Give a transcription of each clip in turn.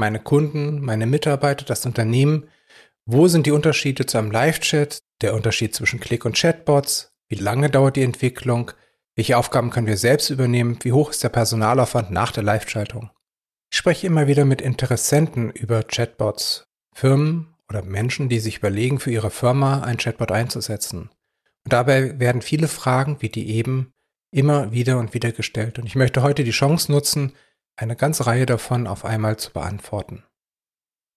meine Kunden, meine Mitarbeiter, das Unternehmen? Wo sind die Unterschiede zu einem Live-Chat? Der Unterschied zwischen Click- und Chatbots? Wie lange dauert die Entwicklung? Welche Aufgaben können wir selbst übernehmen? Wie hoch ist der Personalaufwand nach der Live-Schaltung? Ich spreche immer wieder mit Interessenten über Chatbots, Firmen oder Menschen, die sich überlegen, für ihre Firma ein Chatbot einzusetzen. Und dabei werden viele Fragen, wie die eben, immer wieder und wieder gestellt. Und ich möchte heute die Chance nutzen, eine ganze Reihe davon auf einmal zu beantworten.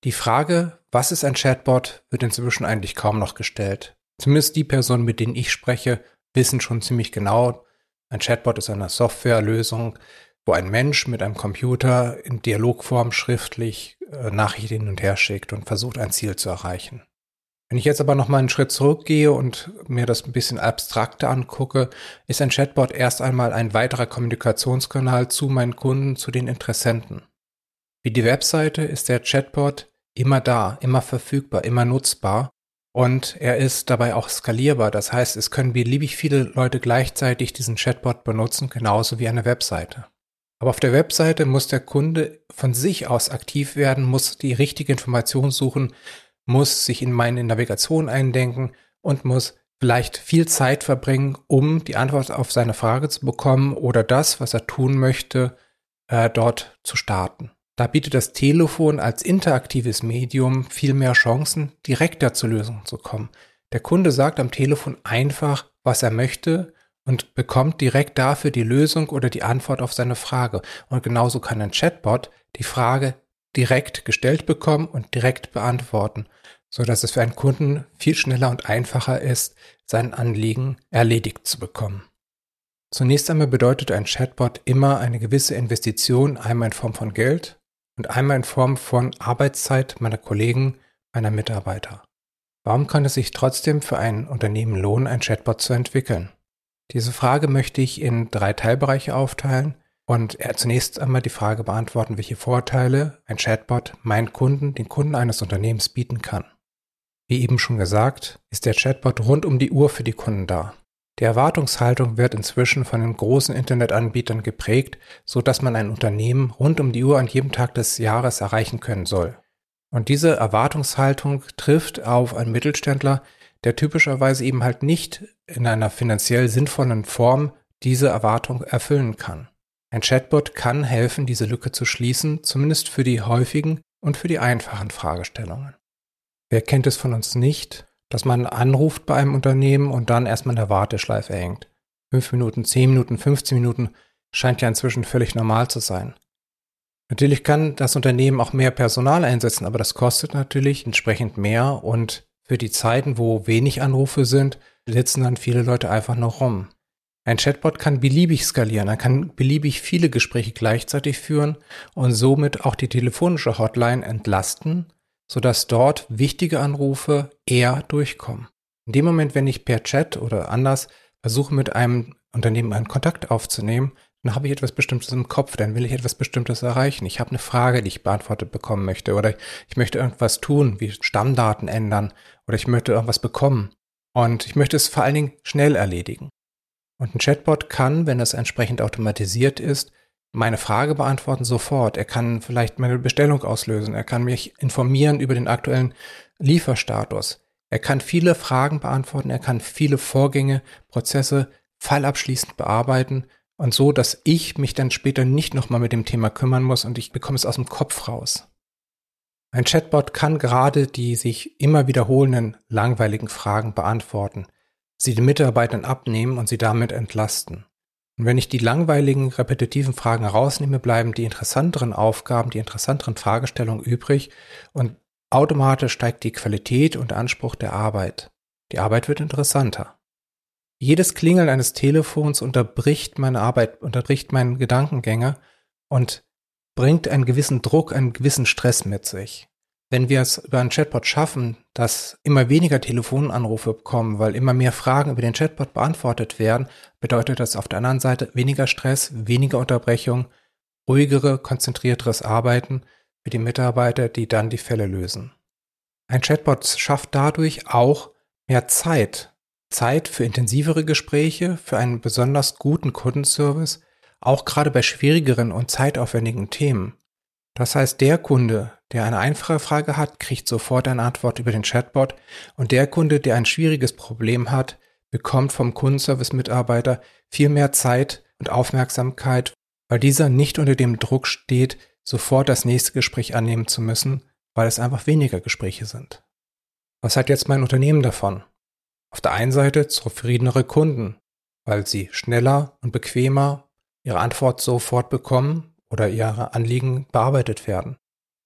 Die Frage, was ist ein Chatbot, wird inzwischen eigentlich kaum noch gestellt. Zumindest die Personen, mit denen ich spreche, wissen schon ziemlich genau, ein Chatbot ist eine Softwarelösung, wo ein Mensch mit einem Computer in Dialogform schriftlich äh, Nachrichten hin und her schickt und versucht, ein Ziel zu erreichen. Wenn ich jetzt aber noch mal einen Schritt zurückgehe und mir das ein bisschen abstrakter angucke, ist ein Chatbot erst einmal ein weiterer Kommunikationskanal zu meinen Kunden, zu den Interessenten. Wie die Webseite ist der Chatbot immer da, immer verfügbar, immer nutzbar und er ist dabei auch skalierbar. Das heißt, es können beliebig viele Leute gleichzeitig diesen Chatbot benutzen, genauso wie eine Webseite. Aber auf der Webseite muss der Kunde von sich aus aktiv werden, muss die richtige Information suchen, muss sich in meine Navigation eindenken und muss vielleicht viel Zeit verbringen, um die Antwort auf seine Frage zu bekommen oder das, was er tun möchte, äh, dort zu starten. Da bietet das Telefon als interaktives Medium viel mehr Chancen, direkter zur Lösung zu kommen. Der Kunde sagt am Telefon einfach, was er möchte und bekommt direkt dafür die Lösung oder die Antwort auf seine Frage. Und genauso kann ein Chatbot die Frage direkt gestellt bekommen und direkt beantworten, so dass es für einen Kunden viel schneller und einfacher ist, sein Anliegen erledigt zu bekommen. Zunächst einmal bedeutet ein Chatbot immer eine gewisse Investition, einmal in Form von Geld und einmal in Form von Arbeitszeit meiner Kollegen, meiner Mitarbeiter. Warum kann es sich trotzdem für ein Unternehmen lohnen, ein Chatbot zu entwickeln? Diese Frage möchte ich in drei Teilbereiche aufteilen und zunächst einmal die Frage beantworten, welche Vorteile ein Chatbot meinen Kunden, den Kunden eines Unternehmens bieten kann. Wie eben schon gesagt, ist der Chatbot rund um die Uhr für die Kunden da. Die Erwartungshaltung wird inzwischen von den großen Internetanbietern geprägt, so dass man ein Unternehmen rund um die Uhr an jedem Tag des Jahres erreichen können soll. Und diese Erwartungshaltung trifft auf einen Mittelständler, der typischerweise eben halt nicht in einer finanziell sinnvollen Form diese Erwartung erfüllen kann. Ein Chatbot kann helfen, diese Lücke zu schließen, zumindest für die häufigen und für die einfachen Fragestellungen. Wer kennt es von uns nicht, dass man anruft bei einem Unternehmen und dann erstmal in der Warteschleife hängt? Fünf Minuten, zehn Minuten, 15 Minuten scheint ja inzwischen völlig normal zu sein. Natürlich kann das Unternehmen auch mehr Personal einsetzen, aber das kostet natürlich entsprechend mehr und für die Zeiten, wo wenig Anrufe sind, sitzen dann viele Leute einfach noch rum. Ein Chatbot kann beliebig skalieren, er kann beliebig viele Gespräche gleichzeitig führen und somit auch die telefonische Hotline entlasten, sodass dort wichtige Anrufe eher durchkommen. In dem Moment, wenn ich per Chat oder anders versuche, mit einem Unternehmen einen Kontakt aufzunehmen, dann habe ich etwas Bestimmtes im Kopf, dann will ich etwas Bestimmtes erreichen. Ich habe eine Frage, die ich beantwortet bekommen möchte oder ich möchte irgendwas tun, wie Stammdaten ändern oder ich möchte irgendwas bekommen. Und ich möchte es vor allen Dingen schnell erledigen. Und ein Chatbot kann, wenn es entsprechend automatisiert ist, meine Frage beantworten sofort. Er kann vielleicht meine Bestellung auslösen. Er kann mich informieren über den aktuellen Lieferstatus. Er kann viele Fragen beantworten. Er kann viele Vorgänge, Prozesse fallabschließend bearbeiten und so, dass ich mich dann später nicht nochmal mit dem Thema kümmern muss und ich bekomme es aus dem Kopf raus. Ein Chatbot kann gerade die sich immer wiederholenden langweiligen Fragen beantworten sie den Mitarbeitern abnehmen und sie damit entlasten. Und wenn ich die langweiligen, repetitiven Fragen rausnehme, bleiben die interessanteren Aufgaben, die interessanteren Fragestellungen übrig und automatisch steigt die Qualität und Anspruch der Arbeit. Die Arbeit wird interessanter. Jedes Klingeln eines Telefons unterbricht meine Arbeit, unterbricht meinen Gedankengänge und bringt einen gewissen Druck, einen gewissen Stress mit sich. Wenn wir es über einen Chatbot schaffen, dass immer weniger Telefonanrufe kommen, weil immer mehr Fragen über den Chatbot beantwortet werden, bedeutet das auf der anderen Seite weniger Stress, weniger Unterbrechung, ruhigere, konzentrierteres Arbeiten für die Mitarbeiter, die dann die Fälle lösen. Ein Chatbot schafft dadurch auch mehr Zeit. Zeit für intensivere Gespräche, für einen besonders guten Kundenservice, auch gerade bei schwierigeren und zeitaufwendigen Themen. Das heißt, der Kunde, der eine einfache Frage hat, kriegt sofort eine Antwort über den Chatbot und der Kunde, der ein schwieriges Problem hat, bekommt vom Kundenservice-Mitarbeiter viel mehr Zeit und Aufmerksamkeit, weil dieser nicht unter dem Druck steht, sofort das nächste Gespräch annehmen zu müssen, weil es einfach weniger Gespräche sind. Was hat jetzt mein Unternehmen davon? Auf der einen Seite zufriedenere Kunden, weil sie schneller und bequemer ihre Antwort sofort bekommen oder ihre Anliegen bearbeitet werden.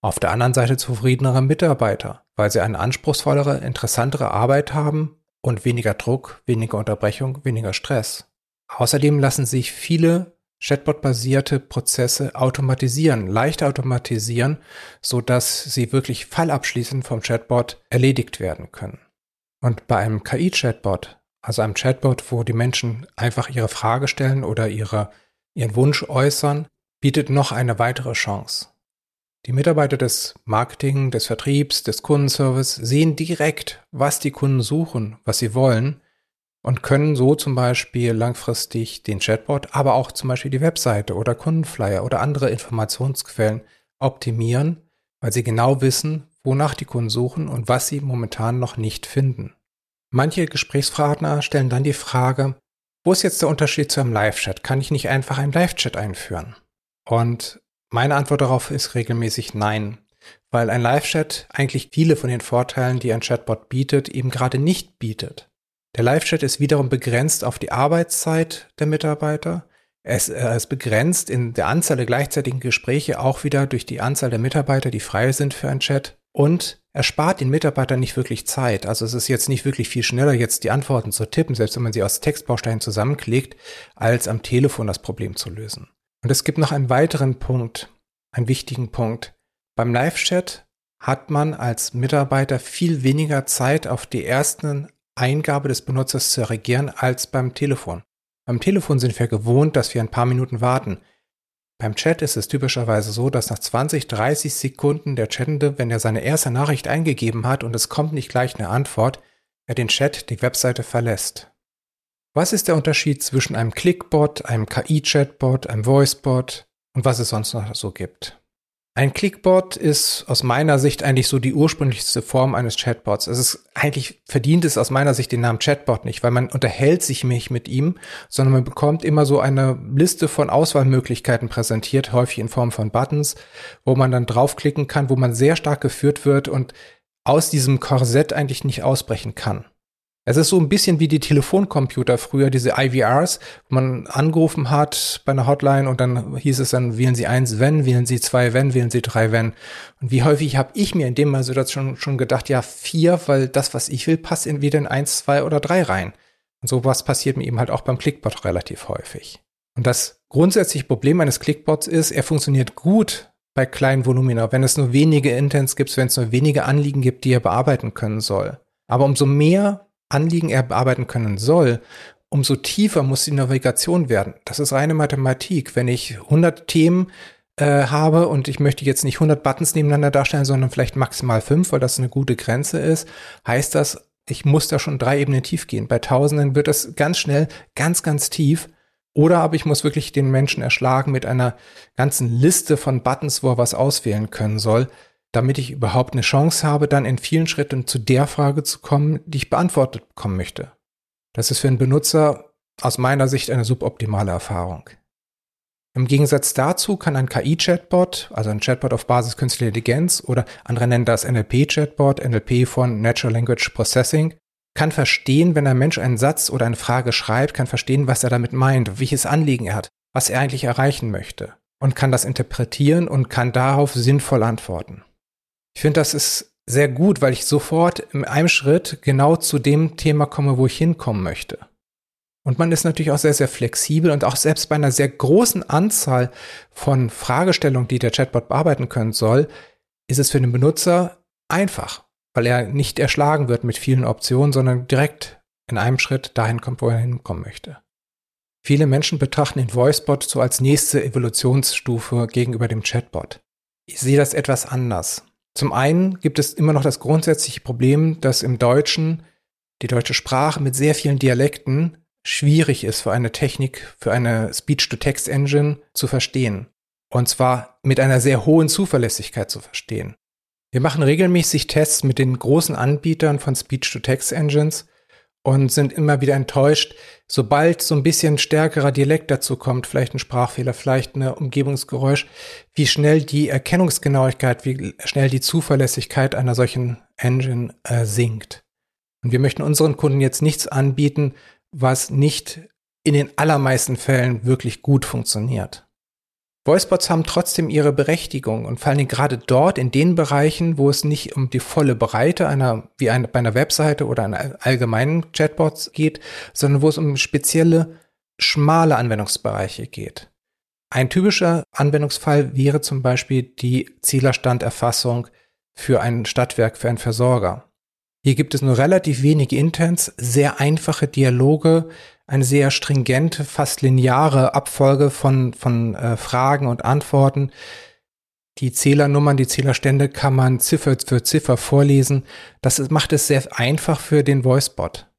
Auf der anderen Seite zufriedenere Mitarbeiter, weil sie eine anspruchsvollere, interessantere Arbeit haben und weniger Druck, weniger Unterbrechung, weniger Stress. Außerdem lassen sich viele Chatbot-basierte Prozesse automatisieren, leicht automatisieren, so dass sie wirklich fallabschließend vom Chatbot erledigt werden können. Und bei einem KI-Chatbot, also einem Chatbot, wo die Menschen einfach ihre Frage stellen oder ihre, ihren Wunsch äußern, bietet noch eine weitere Chance. Die Mitarbeiter des Marketing, des Vertriebs, des Kundenservice sehen direkt, was die Kunden suchen, was sie wollen und können so zum Beispiel langfristig den Chatbot, aber auch zum Beispiel die Webseite oder Kundenflyer oder andere Informationsquellen optimieren, weil sie genau wissen, wonach die Kunden suchen und was sie momentan noch nicht finden. Manche Gesprächspartner stellen dann die Frage, wo ist jetzt der Unterschied zu einem Live-Chat? Kann ich nicht einfach einen Live-Chat einführen? Und meine Antwort darauf ist regelmäßig nein, weil ein Live-Chat eigentlich viele von den Vorteilen, die ein Chatbot bietet, eben gerade nicht bietet. Der Live-Chat ist wiederum begrenzt auf die Arbeitszeit der Mitarbeiter. Es ist begrenzt in der Anzahl der gleichzeitigen Gespräche auch wieder durch die Anzahl der Mitarbeiter, die frei sind für ein Chat. Und er spart den Mitarbeitern nicht wirklich Zeit. Also es ist jetzt nicht wirklich viel schneller, jetzt die Antworten zu tippen, selbst wenn man sie aus Textbausteinen zusammenklickt, als am Telefon das Problem zu lösen. Und es gibt noch einen weiteren Punkt, einen wichtigen Punkt. Beim Live-Chat hat man als Mitarbeiter viel weniger Zeit auf die ersten Eingabe des Benutzers zu reagieren als beim Telefon. Beim Telefon sind wir gewohnt, dass wir ein paar Minuten warten. Beim Chat ist es typischerweise so, dass nach 20, 30 Sekunden der Chattende, wenn er seine erste Nachricht eingegeben hat und es kommt nicht gleich eine Antwort, er den Chat, die Webseite verlässt. Was ist der Unterschied zwischen einem Clickbot, einem KI-Chatbot, einem Voicebot und was es sonst noch so gibt? Ein Clickbot ist aus meiner Sicht eigentlich so die ursprünglichste Form eines Chatbots. Es ist eigentlich verdient es aus meiner Sicht den Namen Chatbot nicht, weil man unterhält sich nicht mit ihm, sondern man bekommt immer so eine Liste von Auswahlmöglichkeiten präsentiert, häufig in Form von Buttons, wo man dann draufklicken kann, wo man sehr stark geführt wird und aus diesem Korsett eigentlich nicht ausbrechen kann. Es ist so ein bisschen wie die Telefoncomputer früher, diese IVRs, wo man angerufen hat bei einer Hotline und dann hieß es dann, wählen Sie eins, wenn, wählen Sie zwei, wenn, wählen Sie drei, wenn. Und wie häufig habe ich mir in dem Situation schon gedacht, ja, vier, weil das, was ich will, passt entweder in eins, zwei oder drei rein. Und sowas passiert mir eben halt auch beim Clickbot relativ häufig. Und das grundsätzliche Problem eines Clickbots ist, er funktioniert gut bei kleinen Volumina, wenn es nur wenige Intents gibt, wenn es nur wenige Anliegen gibt, die er bearbeiten können soll. Aber umso mehr Anliegen er bearbeiten können soll, umso tiefer muss die Navigation werden. Das ist reine Mathematik. Wenn ich 100 Themen äh, habe und ich möchte jetzt nicht 100 Buttons nebeneinander darstellen, sondern vielleicht maximal fünf, weil das eine gute Grenze ist, heißt das, ich muss da schon drei Ebenen tief gehen. Bei Tausenden wird das ganz schnell ganz, ganz tief. Oder aber ich muss wirklich den Menschen erschlagen mit einer ganzen Liste von Buttons, wo er was auswählen können soll damit ich überhaupt eine Chance habe, dann in vielen Schritten zu der Frage zu kommen, die ich beantwortet bekommen möchte. Das ist für einen Benutzer aus meiner Sicht eine suboptimale Erfahrung. Im Gegensatz dazu kann ein KI-Chatbot, also ein Chatbot auf Basis künstlicher Intelligenz oder andere nennen das NLP-Chatbot, NLP von Natural Language Processing, kann verstehen, wenn ein Mensch einen Satz oder eine Frage schreibt, kann verstehen, was er damit meint, welches Anliegen er hat, was er eigentlich erreichen möchte und kann das interpretieren und kann darauf sinnvoll antworten. Ich finde, das ist sehr gut, weil ich sofort in einem Schritt genau zu dem Thema komme, wo ich hinkommen möchte. Und man ist natürlich auch sehr, sehr flexibel und auch selbst bei einer sehr großen Anzahl von Fragestellungen, die der Chatbot bearbeiten können soll, ist es für den Benutzer einfach, weil er nicht erschlagen wird mit vielen Optionen, sondern direkt in einem Schritt dahin kommt, wo er hinkommen möchte. Viele Menschen betrachten den VoiceBot so als nächste Evolutionsstufe gegenüber dem Chatbot. Ich sehe das etwas anders. Zum einen gibt es immer noch das grundsätzliche Problem, dass im Deutschen die deutsche Sprache mit sehr vielen Dialekten schwierig ist für eine Technik, für eine Speech-to-Text-Engine zu verstehen. Und zwar mit einer sehr hohen Zuverlässigkeit zu verstehen. Wir machen regelmäßig Tests mit den großen Anbietern von Speech-to-Text-Engines und sind immer wieder enttäuscht, sobald so ein bisschen stärkerer Dialekt dazu kommt, vielleicht ein Sprachfehler, vielleicht ein Umgebungsgeräusch, wie schnell die Erkennungsgenauigkeit, wie schnell die Zuverlässigkeit einer solchen Engine äh, sinkt. Und wir möchten unseren Kunden jetzt nichts anbieten, was nicht in den allermeisten Fällen wirklich gut funktioniert. Voicebots haben trotzdem ihre Berechtigung und vor allem gerade dort in den Bereichen, wo es nicht um die volle Breite einer, wie eine, bei einer Webseite oder einer allgemeinen Chatbots geht, sondern wo es um spezielle, schmale Anwendungsbereiche geht. Ein typischer Anwendungsfall wäre zum Beispiel die Zählerstanderfassung für ein Stadtwerk, für einen Versorger. Hier gibt es nur relativ wenige Intents, sehr einfache Dialoge, eine sehr stringente, fast lineare Abfolge von, von äh, Fragen und Antworten. Die Zählernummern, die Zählerstände kann man Ziffer für Ziffer vorlesen. Das macht es sehr einfach für den Voicebot.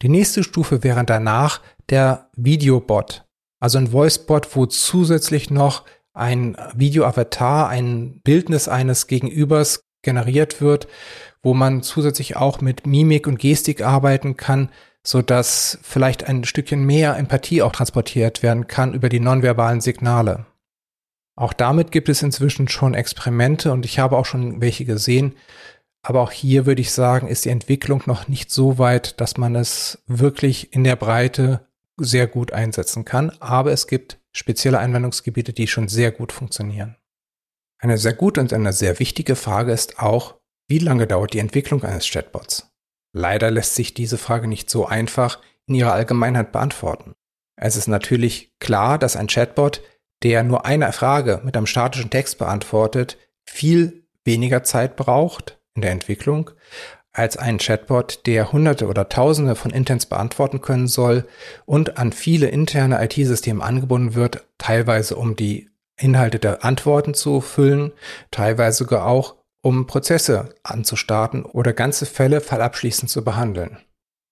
Die nächste Stufe wäre danach der Videobot. Also ein Voicebot, wo zusätzlich noch ein Videoavatar, ein Bildnis eines Gegenübers generiert wird wo man zusätzlich auch mit Mimik und Gestik arbeiten kann, so dass vielleicht ein Stückchen mehr Empathie auch transportiert werden kann über die nonverbalen Signale. Auch damit gibt es inzwischen schon Experimente und ich habe auch schon welche gesehen. Aber auch hier würde ich sagen, ist die Entwicklung noch nicht so weit, dass man es wirklich in der Breite sehr gut einsetzen kann. Aber es gibt spezielle Anwendungsgebiete, die schon sehr gut funktionieren. Eine sehr gute und eine sehr wichtige Frage ist auch, wie lange dauert die Entwicklung eines Chatbots? Leider lässt sich diese Frage nicht so einfach in ihrer Allgemeinheit beantworten. Es ist natürlich klar, dass ein Chatbot, der nur eine Frage mit einem statischen Text beantwortet, viel weniger Zeit braucht in der Entwicklung als ein Chatbot, der Hunderte oder Tausende von Intents beantworten können soll und an viele interne IT-Systeme angebunden wird, teilweise um die Inhalte der Antworten zu füllen, teilweise sogar auch um Prozesse anzustarten oder ganze Fälle fallabschließend zu behandeln.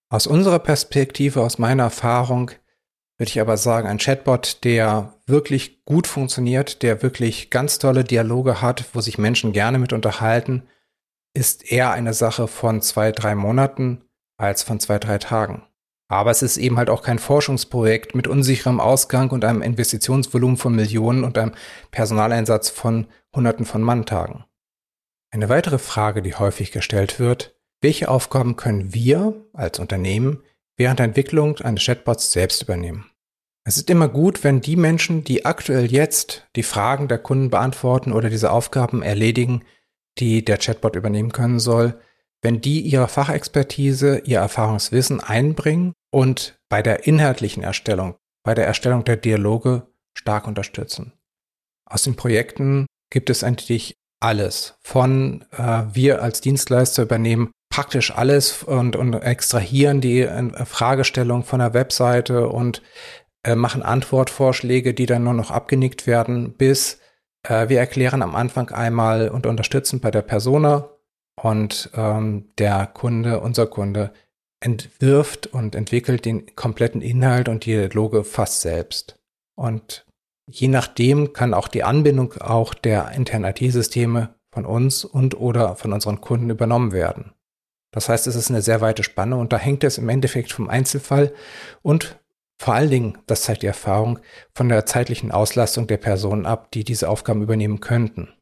Aus unserer Perspektive, aus meiner Erfahrung, würde ich aber sagen, ein Chatbot, der wirklich gut funktioniert, der wirklich ganz tolle Dialoge hat, wo sich Menschen gerne mit unterhalten, ist eher eine Sache von zwei, drei Monaten als von zwei, drei Tagen. Aber es ist eben halt auch kein Forschungsprojekt mit unsicherem Ausgang und einem Investitionsvolumen von Millionen und einem Personaleinsatz von Hunderten von Manntagen. Eine weitere Frage, die häufig gestellt wird, welche Aufgaben können wir als Unternehmen während der Entwicklung eines Chatbots selbst übernehmen? Es ist immer gut, wenn die Menschen, die aktuell jetzt die Fragen der Kunden beantworten oder diese Aufgaben erledigen, die der Chatbot übernehmen können soll, wenn die ihre Fachexpertise, ihr Erfahrungswissen einbringen und bei der inhaltlichen Erstellung, bei der Erstellung der Dialoge stark unterstützen. Aus den Projekten gibt es eigentlich alles. Von äh, wir als Dienstleister übernehmen praktisch alles und, und extrahieren die äh, Fragestellung von der Webseite und äh, machen Antwortvorschläge, die dann nur noch abgenickt werden, bis äh, wir erklären am Anfang einmal und unterstützen bei der Persona und ähm, der Kunde, unser Kunde, entwirft und entwickelt den kompletten Inhalt und die Dialoge fast selbst. Und Je nachdem kann auch die Anbindung auch der internen IT-Systeme von uns und oder von unseren Kunden übernommen werden. Das heißt, es ist eine sehr weite Spanne und da hängt es im Endeffekt vom Einzelfall und vor allen Dingen, das zeigt die Erfahrung, von der zeitlichen Auslastung der Personen ab, die diese Aufgaben übernehmen könnten.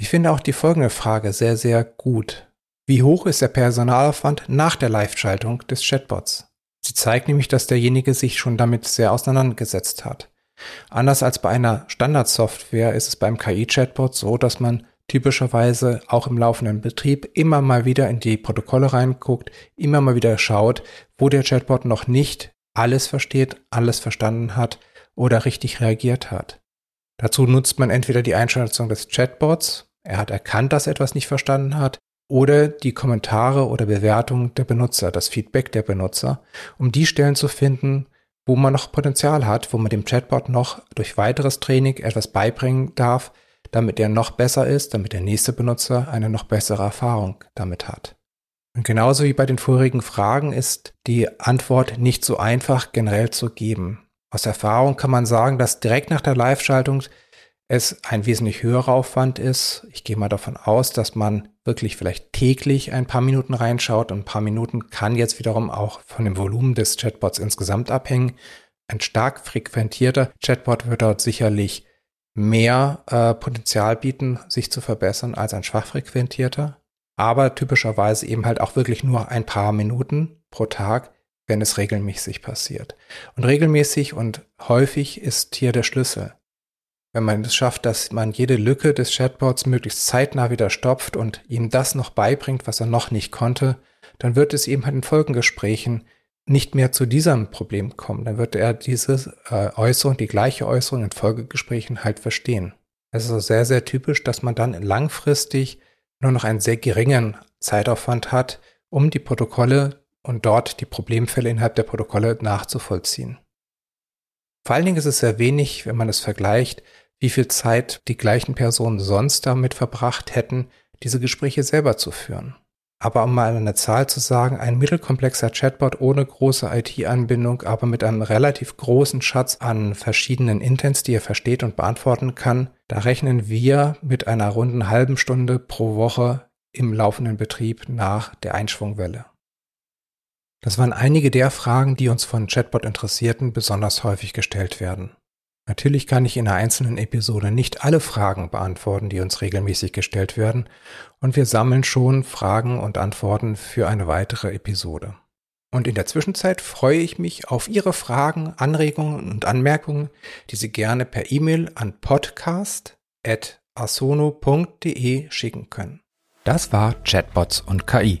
Ich finde auch die folgende Frage sehr, sehr gut. Wie hoch ist der Personalaufwand nach der Live-Schaltung des Chatbots? Sie zeigt nämlich, dass derjenige sich schon damit sehr auseinandergesetzt hat. Anders als bei einer Standardsoftware ist es beim KI-Chatbot so, dass man typischerweise auch im laufenden Betrieb immer mal wieder in die Protokolle reinguckt, immer mal wieder schaut, wo der Chatbot noch nicht alles versteht, alles verstanden hat oder richtig reagiert hat. Dazu nutzt man entweder die Einschätzung des Chatbots, er hat erkannt, dass er etwas nicht verstanden hat, oder die Kommentare oder Bewertungen der Benutzer, das Feedback der Benutzer, um die Stellen zu finden, wo man noch Potenzial hat, wo man dem Chatbot noch durch weiteres Training etwas beibringen darf, damit er noch besser ist, damit der nächste Benutzer eine noch bessere Erfahrung damit hat. Und genauso wie bei den vorigen Fragen ist die Antwort nicht so einfach generell zu geben. Aus Erfahrung kann man sagen, dass direkt nach der Live-Schaltung es ein wesentlich höherer Aufwand ist. Ich gehe mal davon aus, dass man wirklich vielleicht täglich ein paar Minuten reinschaut und ein paar Minuten kann jetzt wiederum auch von dem Volumen des Chatbots insgesamt abhängen. Ein stark frequentierter Chatbot wird dort sicherlich mehr äh, Potenzial bieten, sich zu verbessern als ein schwach frequentierter. Aber typischerweise eben halt auch wirklich nur ein paar Minuten pro Tag, wenn es regelmäßig passiert. Und regelmäßig und häufig ist hier der Schlüssel wenn man es schafft, dass man jede Lücke des Chatbots möglichst zeitnah wieder stopft und ihm das noch beibringt, was er noch nicht konnte, dann wird es eben halt in Folgengesprächen nicht mehr zu diesem Problem kommen. Dann wird er diese äh, Äußerung, die gleiche Äußerung in Folgegesprächen halt verstehen. Es ist also sehr, sehr typisch, dass man dann langfristig nur noch einen sehr geringen Zeitaufwand hat, um die Protokolle und dort die Problemfälle innerhalb der Protokolle nachzuvollziehen. Vor allen Dingen ist es sehr wenig, wenn man es vergleicht, wie viel Zeit die gleichen Personen sonst damit verbracht hätten, diese Gespräche selber zu führen. Aber um mal eine Zahl zu sagen, ein mittelkomplexer Chatbot ohne große IT-Anbindung, aber mit einem relativ großen Schatz an verschiedenen Intents, die er versteht und beantworten kann, da rechnen wir mit einer runden halben Stunde pro Woche im laufenden Betrieb nach der Einschwungwelle. Das waren einige der Fragen, die uns von Chatbot Interessierten besonders häufig gestellt werden. Natürlich kann ich in einer einzelnen Episode nicht alle Fragen beantworten, die uns regelmäßig gestellt werden, und wir sammeln schon Fragen und Antworten für eine weitere Episode. Und in der Zwischenzeit freue ich mich auf Ihre Fragen, Anregungen und Anmerkungen, die Sie gerne per E-Mail an podcast.asono.de schicken können. Das war Chatbots und KI